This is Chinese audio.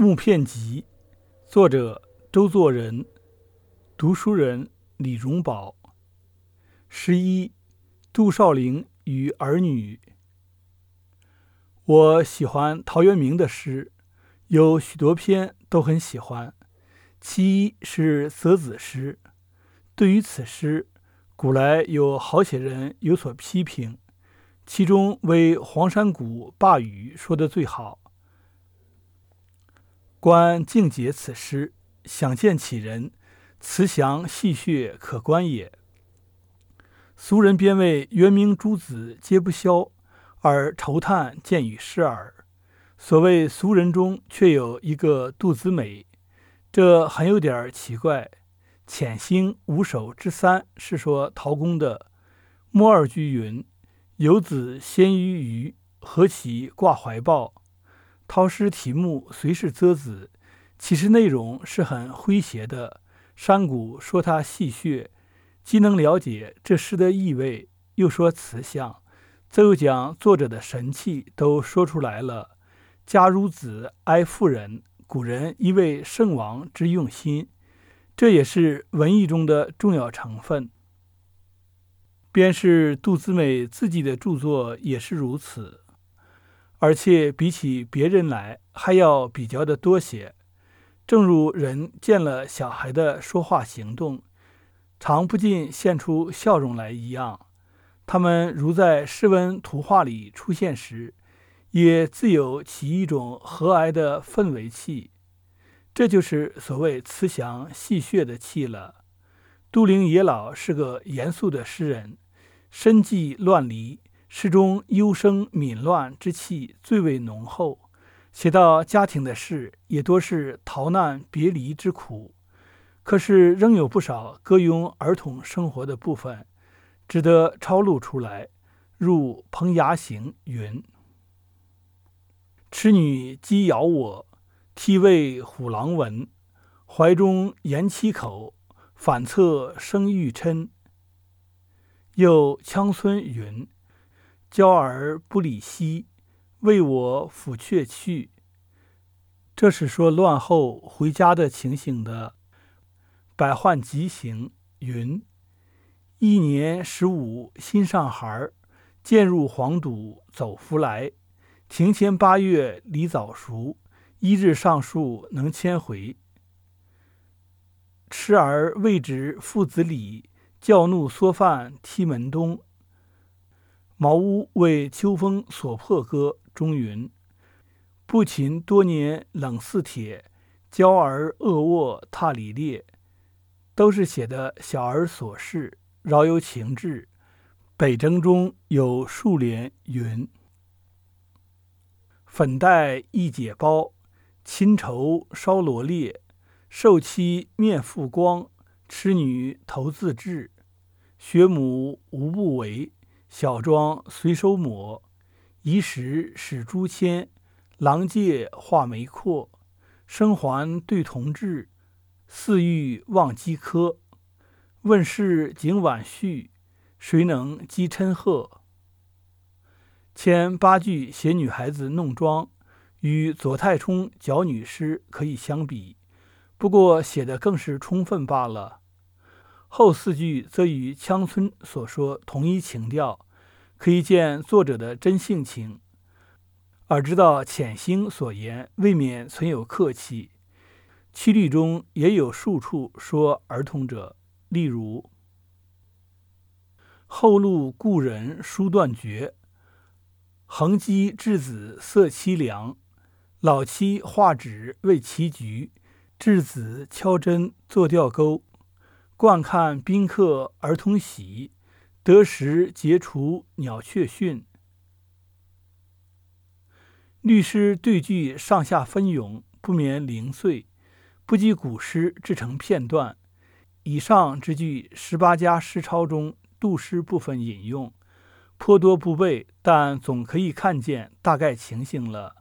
木片集》，作者周作人，读书人李荣宝。十一，杜少陵与儿女。我喜欢陶渊明的诗，有许多篇都很喜欢。其一是择子诗，对于此诗，古来有好些人有所批评，其中为黄山谷霸语说的最好。观静解此诗，想见其人，慈祥戏谑，可观也。俗人便谓元明诸子皆不肖，而愁叹见与诗耳。所谓俗人中，却有一个杜子美，这很有点奇怪。潜心五首之三是说陶公的。末二句云：“游子先于鱼，何其挂怀抱。”陶诗题目虽是择子，其实内容是很诙谐的。山谷说他戏谑，既能了解这诗的意味，又说慈祥，则又将作者的神气都说出来了。家如子，哀妇人，古人一位圣王之用心，这也是文艺中的重要成分。便是杜子美自己的著作也是如此。而且比起别人来，还要比较的多些。正如人见了小孩的说话行动，常不禁现出笑容来一样。他们如在诗文图画里出现时，也自有其一种和蔼的氛围气。这就是所谓慈祥戏谑的气了。杜陵野老是个严肃的诗人，身际乱离。诗中幽生敏乱之气最为浓厚，写到家庭的事也多是逃难别离之苦，可是仍有不少歌咏儿童生活的部分，值得抄录出来。入《彭崖行》云：“痴女鸡咬我，涕为虎狼闻。怀中言七口，反侧生玉嗔。”又《羌孙》云。娇儿不理兮，为我抚雀去。这是说乱后回家的情形的。百患疾行云：一年十五心上孩，渐入黄堵走复来。庭前八月梨早熟，一日上树能千回。痴儿未知父子礼，教怒缩饭踢门东。茅屋为秋风所破歌中云：“不勤多年冷似铁，娇儿恶卧榻里裂。”都是写的小儿琐事，饶有情致。北征中有数联云：“粉黛一解包，亲愁烧罗列。受妻面复光，痴女头自治。学母无不为。”小庄随手抹，疑石使朱签，郎借画眉阔，生还对同治，似欲忘饥科。问世景晚序，谁能击嗔鹤？前八句写女孩子弄妆，与左太冲矫女诗可以相比，不过写的更是充分罢了。后四句则与羌村所说同一情调，可以见作者的真性情。而知道浅兴所言，未免存有客气。七律中也有数处说儿童者，例如：“后路故人书断绝，横机稚子色凄凉。老妻画纸为棋局，稚子敲针作钓钩。”惯看宾客儿童喜，得时结除鸟雀讯。律诗对句上下分咏，不免零碎，不及古诗制成片段。以上之句，十八家诗抄中杜诗部分引用颇多不备，但总可以看见大概情形了。